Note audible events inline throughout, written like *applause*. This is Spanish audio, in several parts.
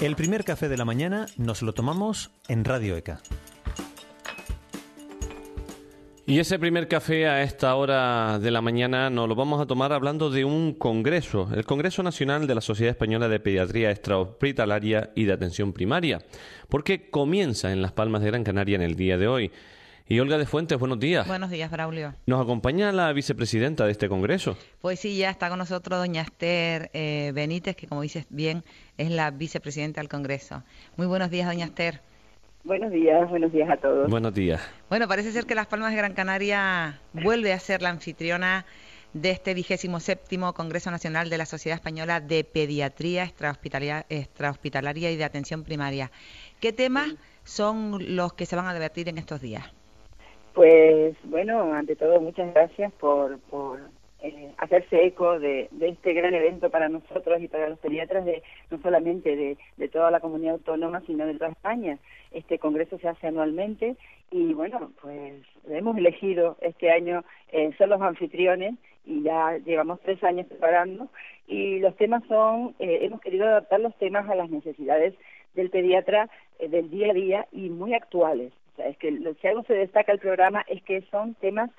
El primer café de la mañana nos lo tomamos en Radio ECA. Y ese primer café a esta hora de la mañana nos lo vamos a tomar hablando de un congreso, el Congreso Nacional de la Sociedad Española de Pediatría Extrahospitalaria y de Atención Primaria, porque comienza en Las Palmas de Gran Canaria en el día de hoy. Y Olga de Fuentes, buenos días. Buenos días, Braulio. ¿Nos acompaña la vicepresidenta de este congreso? Pues sí, ya está con nosotros doña Esther eh, Benítez, que como dices bien, es la vicepresidenta del congreso. Muy buenos días, doña Esther. Buenos días, buenos días a todos. Buenos días. Bueno, parece ser que Las Palmas de Gran Canaria vuelve a ser la anfitriona de este vigésimo séptimo Congreso Nacional de la Sociedad Española de Pediatría Extrahospitalaria, y de Atención Primaria. ¿Qué temas son los que se van a debatir en estos días? Pues bueno, ante todo muchas gracias por, por eh, hacerse eco de, este gran evento para nosotros y para los pediatras de no solamente de, toda la comunidad autónoma, sino de toda España. Este congreso se hace anualmente y bueno, pues hemos elegido este año eh, ser los anfitriones y ya llevamos tres años preparando y los temas son, eh, hemos querido adaptar los temas a las necesidades del pediatra del día a día y muy actuales es que lo que algo se destaca el programa es que son temas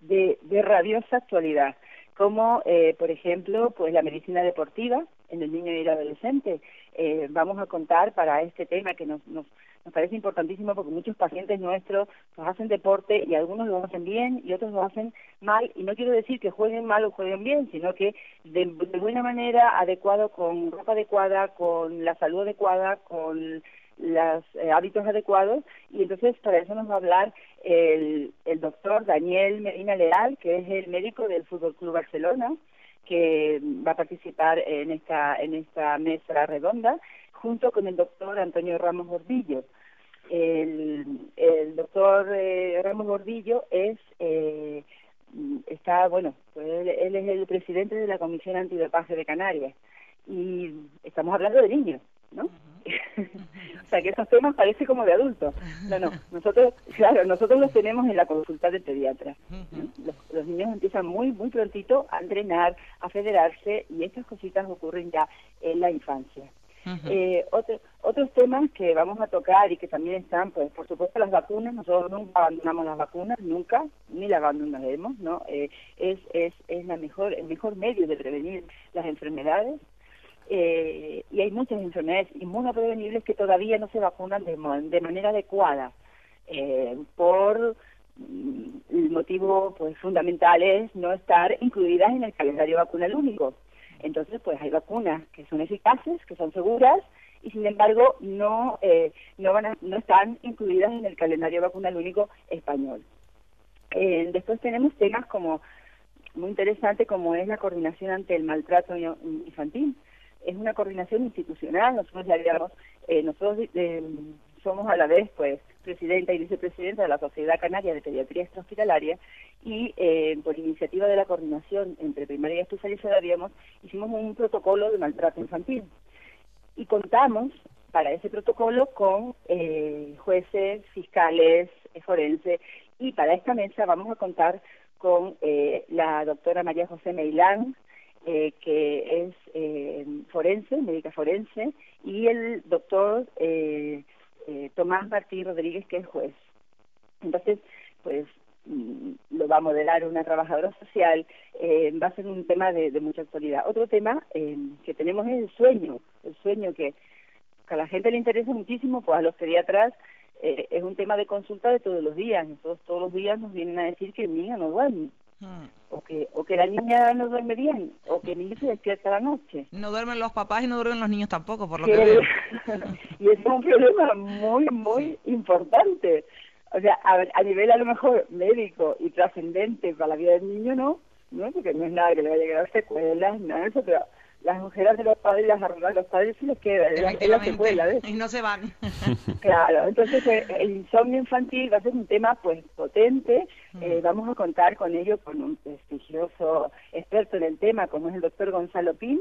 de, de rabiosa actualidad, como eh, por ejemplo pues la medicina deportiva en el niño y el adolescente. Eh, vamos a contar para este tema que nos, nos, nos parece importantísimo porque muchos pacientes nuestros pues, hacen deporte y algunos lo hacen bien y otros lo hacen mal y no quiero decir que jueguen mal o jueguen bien, sino que de, de buena manera, adecuado, con ropa adecuada, con la salud adecuada, con los eh, hábitos adecuados y entonces para eso nos va a hablar el, el doctor Daniel Medina Leal, que es el médico del Fútbol Club Barcelona, que va a participar en esta, en esta mesa redonda, junto con el doctor Antonio Ramos Gordillo. El, el doctor eh, Ramos Gordillo es eh, está bueno pues él, él, es el presidente de la comisión antidopaje de Canarias y estamos hablando de niños no *laughs* o sea que esos temas parece como de adultos. No, no, *laughs* nosotros, claro, nosotros los tenemos en la consulta del pediatra. Los, niños empiezan muy, muy prontito a entrenar, a federarse y estas cositas ocurren ya en la infancia. eh, otros temas que vamos a tocar y que también están, pues por supuesto las vacunas, nosotros nunca abandonamos las vacunas, nunca, ni las abandonaremos, ¿no? Eh, es, es, es la mejor, el mejor medio de prevenir las enfermedades eh, y hay muchas enfermedades inmunoprevenibles que todavía no se vacunan de, manera adecuada eh, por mm, el motivo pues fundamental es no estar incluidas en el calendario vacunal único entonces pues hay vacunas que son eficaces que son seguras y sin embargo no eh, no van no están incluidas en el calendario vacunal único español. Eh, después tenemos temas como muy interesante como es la coordinación ante el maltrato infantil es una coordinación institucional, nosotros ya digamos, eh, nosotros eh, somos a la vez pues presidenta y vicepresidenta de la Sociedad Canaria de Pediatría Extrahospitalaria y eh, por iniciativa de la coordinación entre primaria y especializada digamos, hicimos un protocolo de maltrato infantil. Y contamos para ese protocolo con eh, jueces, fiscales, forenses y para esta mesa vamos a contar con eh, la doctora María José Meilán, eh, que es eh, forense, médica forense, y el doctor eh, eh, Tomás Martín Rodríguez, que es juez. Entonces, pues mm, lo va a modelar una trabajadora social, eh, va a ser un tema de, de mucha actualidad. Otro tema eh, que tenemos es el sueño, el sueño que, a la gente le interesa muchísimo, pues a los pediatras es un tema de consulta de todos los días. Nosotros todos los días nos vienen a decir que el niño no duerme. O que, o que la niña no duerme bien, o que el niño se despierta la noche. No duermen los papás y no duermen los niños tampoco, por lo que, veo. *laughs* y es un problema muy, muy importante. O sea, a, a nivel a lo mejor médico y trascendente para la vida del niño, no, no, porque no es nada que le vaya a llegar a secuelas, nada de eso, pero las mujeres de los padres, las arrugas de los padres se les queda, es la, secuela. ¿ves? Y no se van. *laughs* *laughs* claro, entonces pues, el insomnio infantil va a ser un tema pues potente, eh, vamos a contar con ello con un prestigioso experto en el tema como es el doctor Gonzalo Pin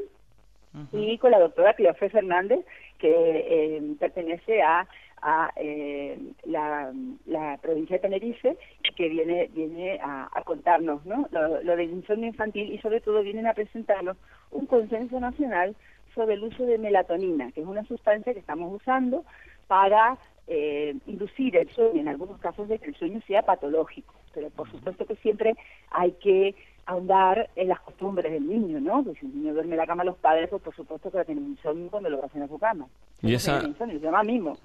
y con la doctora Cleofé Fernández que eh, pertenece a a eh, la, la, provincia de Tenerife que viene viene a, contarnos ¿no? lo, lo, del insomnio infantil y sobre todo vienen a presentarnos un consenso nacional sobre el uso de melatonina, que es una sustancia que estamos usando para eh, inducir el sueño, en algunos casos de que el sueño sea patológico, pero por supuesto que siempre hay que ahondar en las costumbres del niño, ¿no? Pues si un niño duerme en la cama los padres, pues por supuesto que va a tener insomnio cuando lo hacen a su cama. Y esa... Insomnio, se llama mismo.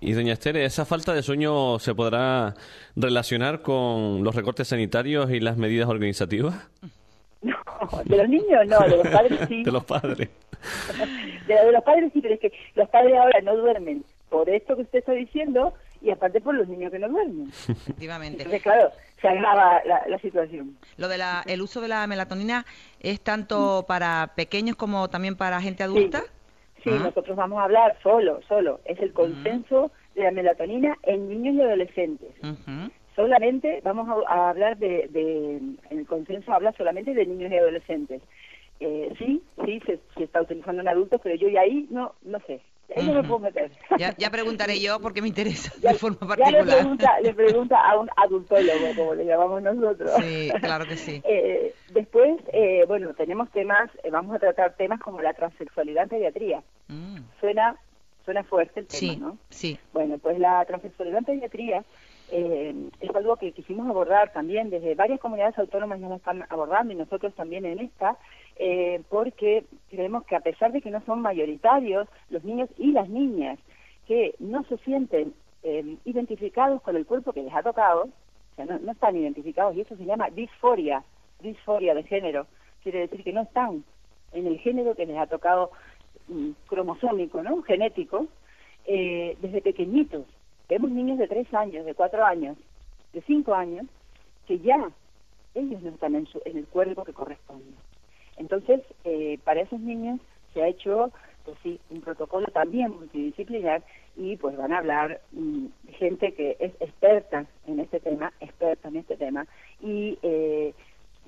Y doña Esther, ¿esa falta de sueño se podrá relacionar con los recortes sanitarios y las medidas organizativas? *laughs* No, de los niños no, de los padres sí. *laughs* de los padres. *laughs* de, de los padres sí, pero es que los padres ahora no duermen por esto que usted está diciendo y aparte por los niños que no duermen. *laughs* Efectivamente. Entonces, claro, se agrava la, situación. Lo de la, el uso de la melatonina es tanto para pequeños como también para gente adulta. Sí, ah. nosotros vamos a hablar solo, solo. Es el consenso de la melatonina en niños y adolescentes. Solamente vamos a, hablar de, de, el consenso habla solamente de niños y adolescentes. Eh, sí, sí, se, se, está utilizando en adultos, pero yo y ahí no, no sé. Ahí no me puedo meter. Ya, ya, preguntaré yo porque me interesa de forma particular. Ya le pregunta, le pregunta a un adultólogo, como le llamamos nosotros. Sí, claro que sí. *laughs* Eh, después, eh, bueno, tenemos temas, eh, vamos a tratar temas como la transexualidad en pediatría. Mm. Suena suena fuerte el tema, sí, ¿no? Sí. Bueno, pues la transexualidad en pediatría eh, es algo que quisimos abordar también desde varias comunidades autónomas ya lo están abordando y nosotros también en esta, eh, porque creemos que a pesar de que no son mayoritarios, los niños y las niñas que no se sienten eh, identificados con el cuerpo que les ha tocado, o sea, no, están identificados y eso se llama disforia, disforia de género, quiere decir que no están en el género que les ha tocado mm, cromosómico, ¿no? Genético, eh, desde pequeñitos Vemos niños de tres años, de cuatro años, de cinco años, que ya ellos no están en, en el cuerpo que corresponde. Entonces, eh, para esos niños se ha hecho, pues sí, un protocolo también multidisciplinar y pues van a hablar mm, gente que es experta en este tema, experta en este tema, y eh,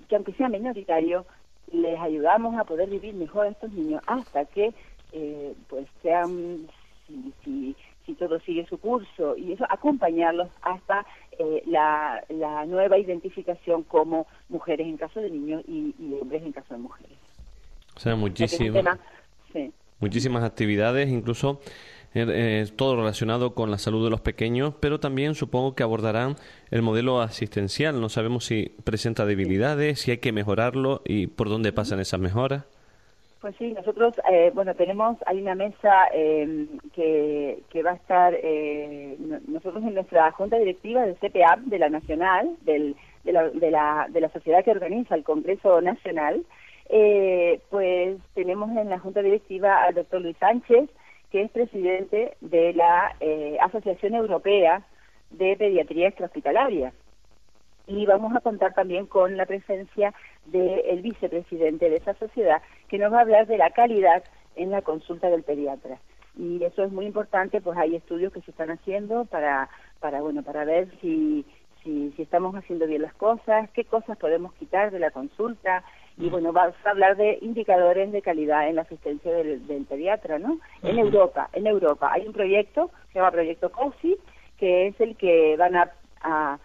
que aunque sea minoritario, les ayudamos a poder vivir mejor a estos niños hasta que eh, pues sean, si, si si todo sigue su curso y eso, acompañarlos hasta eh, la, la, nueva identificación como mujeres en caso de niños y, hombres en caso de mujeres. O sea, muchísimas, muchísimas actividades, incluso eh, eh, todo relacionado con la salud de los pequeños, pero también supongo que abordarán el modelo asistencial. No sabemos si presenta debilidades, si hay que mejorarlo y por dónde pasan esas mejoras. Pues sí, nosotros, eh, bueno, tenemos, hay una mesa eh, que, que va a estar, eh, nosotros en nuestra junta directiva del CPA, de la Nacional, del, de, la, de, la, de la sociedad que organiza el Congreso Nacional, eh, pues tenemos en la junta directiva al doctor Luis Sánchez, que es presidente de la eh, Asociación Europea de Pediatría Extrahospitalaria y vamos a contar también con la presencia del vicepresidente de esa sociedad que nos va a hablar de la calidad en la consulta del pediatra. Y eso es muy importante pues hay estudios que se están haciendo para para bueno para ver si si, si estamos haciendo bien las cosas qué cosas podemos quitar de la consulta. Y mm. bueno vamos a hablar de indicadores de calidad en la asistencia del, pediatra no en Europa en Europa. Hay un proyecto que se llama proyecto COSI que es el que van a a,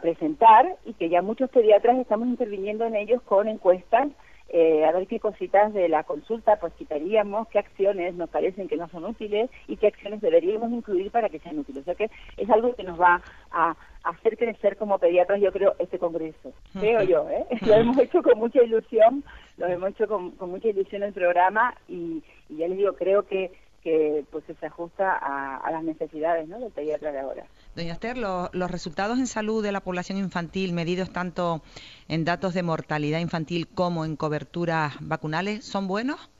presentar y que ya muchos pediatras estamos interviniendo en ellos con encuestas eh, a ver qué cositas de la consulta pues quitaríamos, qué acciones nos parecen que no son útiles y qué acciones deberíamos incluir para que sean útiles. O sea que es algo que nos va a, hacer crecer como pediatras, yo creo, este congreso. Creo yo, ¿eh? *laughs* Lo hemos hecho con mucha ilusión, lo hemos hecho con, mucha ilusión el programa y, ya les digo, creo que, que pues se ajusta a, a las necesidades ¿no? del pediatra de ahora. Doña Esther, los resultados en salud de la población infantil, medidos tanto en datos de mortalidad infantil como en coberturas vacunales, ¿son buenos?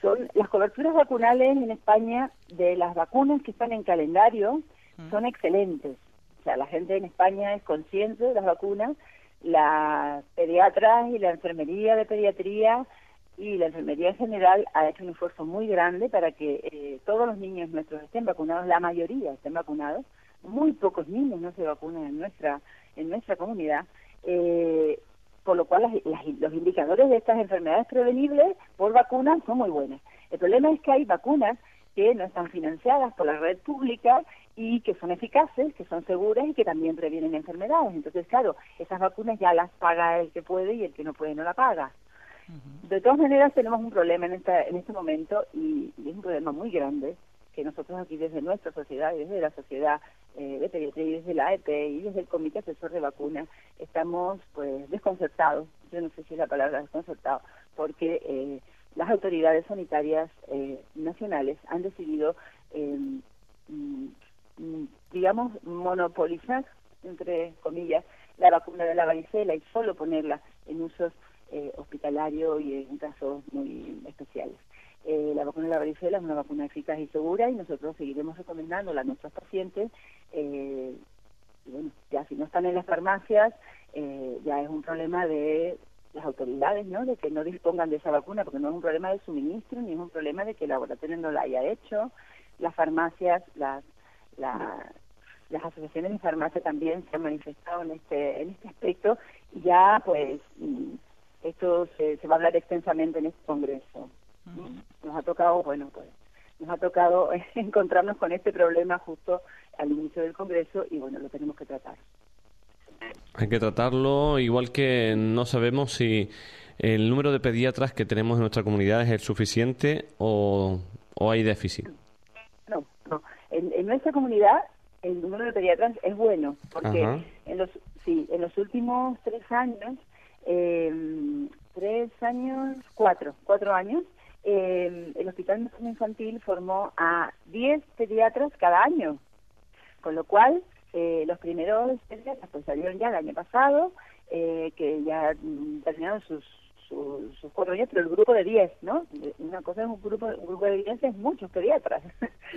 Son las coberturas vacunales en España de las vacunas que están en calendario mm. son excelentes. O sea, la gente en España es consciente de las vacunas, las pediatras y la enfermería de pediatría y la enfermería en general ha hecho un esfuerzo muy grande para que eh, todos los niños nuestros estén vacunados, la mayoría estén vacunados, muy pocos niños no se vacunan en nuestra en nuestra comunidad, eh, por lo cual los indicadores de estas enfermedades prevenibles por vacunas son muy buenos. El problema es que hay vacunas que no están financiadas por la red pública y que son eficaces, que son seguras y que también previenen enfermedades. Entonces, claro, esas vacunas ya las paga el que puede y el que no puede no la paga. De todas maneras tenemos un problema en, esta, en este momento y, es un problema muy grande que nosotros aquí desde nuestra sociedad y desde la sociedad eh, de pediatría y desde la AEP y desde el Comité Asesor de Vacunas estamos pues desconcertados, yo no sé si es la palabra desconcertado, porque eh, las autoridades sanitarias eh, nacionales han decidido, em, mm, mm, digamos, monopolizar, entre comillas, la vacuna de la varicela y solo ponerla en usos eh, hospitalario y en casos muy especiales. Eh, la vacuna de la varicela es una vacuna eficaz y segura y nosotros seguiremos recomendándola a nuestros pacientes. Eh, bueno, ya si no están en las farmacias, eh, ya es un problema de las autoridades, ¿no? De que no dispongan de esa vacuna, porque no es un problema de suministro, ni es un problema de que el laboratorio no la haya hecho. Las farmacias, las, las asociaciones de farmacia también se han manifestado en este, en este aspecto y ya, pues, mm, esto se, se va a hablar extensamente en este congreso. Nos ha tocado, bueno, pues nos ha tocado *laughs* encontrarnos con este problema justo al inicio del Congreso y bueno, lo tenemos que tratar. Hay que tratarlo, igual que no sabemos si el número de pediatras que tenemos en nuestra comunidad es el suficiente o, o hay déficit. No, no. En, nuestra comunidad el número de pediatras es bueno, porque en los, sí, en los últimos tres años, eh, tres años, cuatro, cuatro años, eh, el Hospital Infantil formó a 10 pediatras cada año, con lo cual eh, los primeros pediatras pues salieron ya el año pasado, eh, que ya terminaron sus, sus, cuatro años, pero el grupo de 10, ¿no? Una cosa es un grupo, un grupo de 10 es muchos pediatras.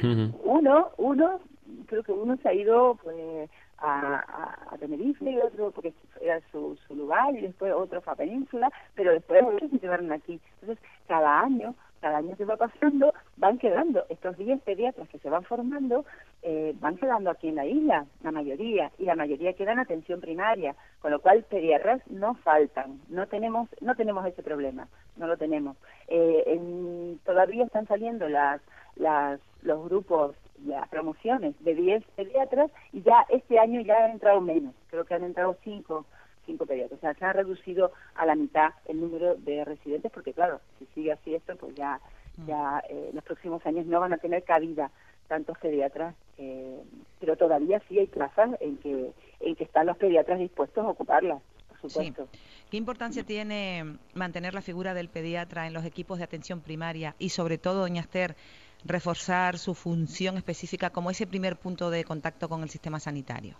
*laughs* uno, uno, creo que uno se ha ido pues a, a, Tenerife y otro porque era su, su lugar y después otro fue a Península, pero después otros se quedaron aquí. Entonces, cada año, cada año que va pasando, van quedando, estos 10 pediatras que se van formando, eh, van quedando aquí en la isla, la mayoría, y la mayoría quedan en atención primaria, con lo cual pediatras no faltan, no tenemos, no tenemos ese problema, no lo tenemos. Eh, todavía están saliendo las, las, los grupos las promociones de 10 pediatras y ya este año ya han entrado menos, creo que han entrado 5 cinco pediatras, o sea, se ha reducido a la mitad el número de residentes porque claro, si sigue así esto, pues ya mm. ya eh, en los próximos años no van a tener cabida tantos pediatras, eh, pero todavía sí hay plazas en que en que están los pediatras dispuestos a ocuparlas. Por supuesto. ¿Qué importancia tiene mantener la figura del pediatra en los equipos de atención primaria y sobre todo, doña Esther, reforzar su función específica como ese primer punto de contacto con el sistema sanitario?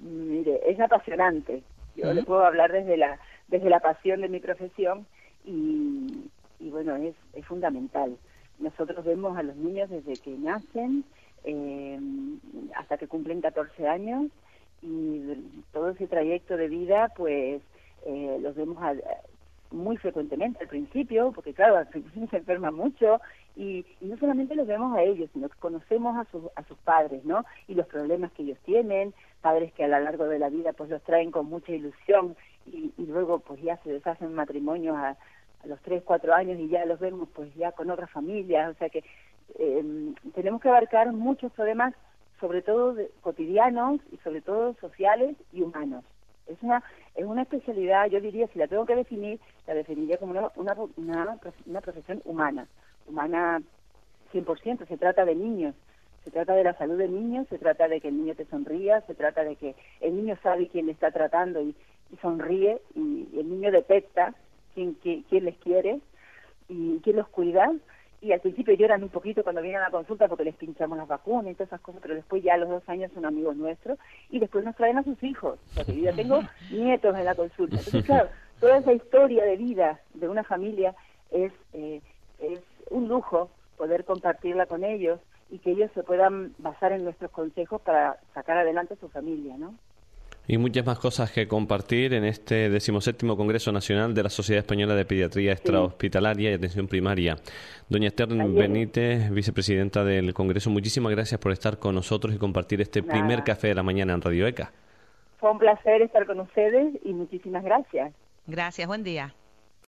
Mire, es apasionante. Yo le puedo hablar desde la desde la pasión de mi profesión y, y bueno, es, es fundamental. Nosotros vemos a los niños desde que nacen eh, hasta que cumplen 14 años y todo ese trayecto de vida, pues eh, los vemos muy frecuentemente al principio, porque claro, al principio *laughs* se enferma mucho y, no solamente los vemos a ellos, sino que conocemos a, sus a sus padres, ¿no? Y los problemas que ellos tienen, padres que a lo largo de la vida pues los traen con mucha ilusión y, luego pues ya se deshacen matrimonios a, a, los tres, cuatro años y ya los vemos pues ya con otras familias, o sea que eh, tenemos que abarcar muchos problemas, sobre todo cotidianos y sobre todo sociales y humanos. Es una, es una especialidad, yo diría, si la tengo que definir, la definiría como una, una, una, una profesión humana humana 100%, se trata de niños, se trata de la salud del niño, se trata de que el niño te sonría, se trata de que el niño sabe quién le está tratando y, sonríe y, el niño detecta quién, quién, les quiere y quién los cuida. Y al principio lloran un poquito cuando vienen a la consulta porque les pinchamos las vacunas y todas esas cosas, pero después ya a los dos años son amigos nuestros y después nos traen a sus hijos. Porque yo ya tengo *laughs* nietos en la consulta. Entonces, claro, toda esa historia de vida de una familia es, eh, es un lujo poder compartirla con ellos y que ellos se puedan basar en nuestros consejos para sacar adelante su familia, ¿no? Y muchas más cosas que compartir en este decimoséptimo Congreso Nacional de la Sociedad Española de Pediatría Extrahospitalaria y Atención Primaria. Doña Esther Benítez, vicepresidenta del Congreso, muchísimas gracias por estar con nosotros y compartir este primer café de la mañana en Radio ECA. Fue un placer estar con ustedes y muchísimas gracias. Gracias, buen día.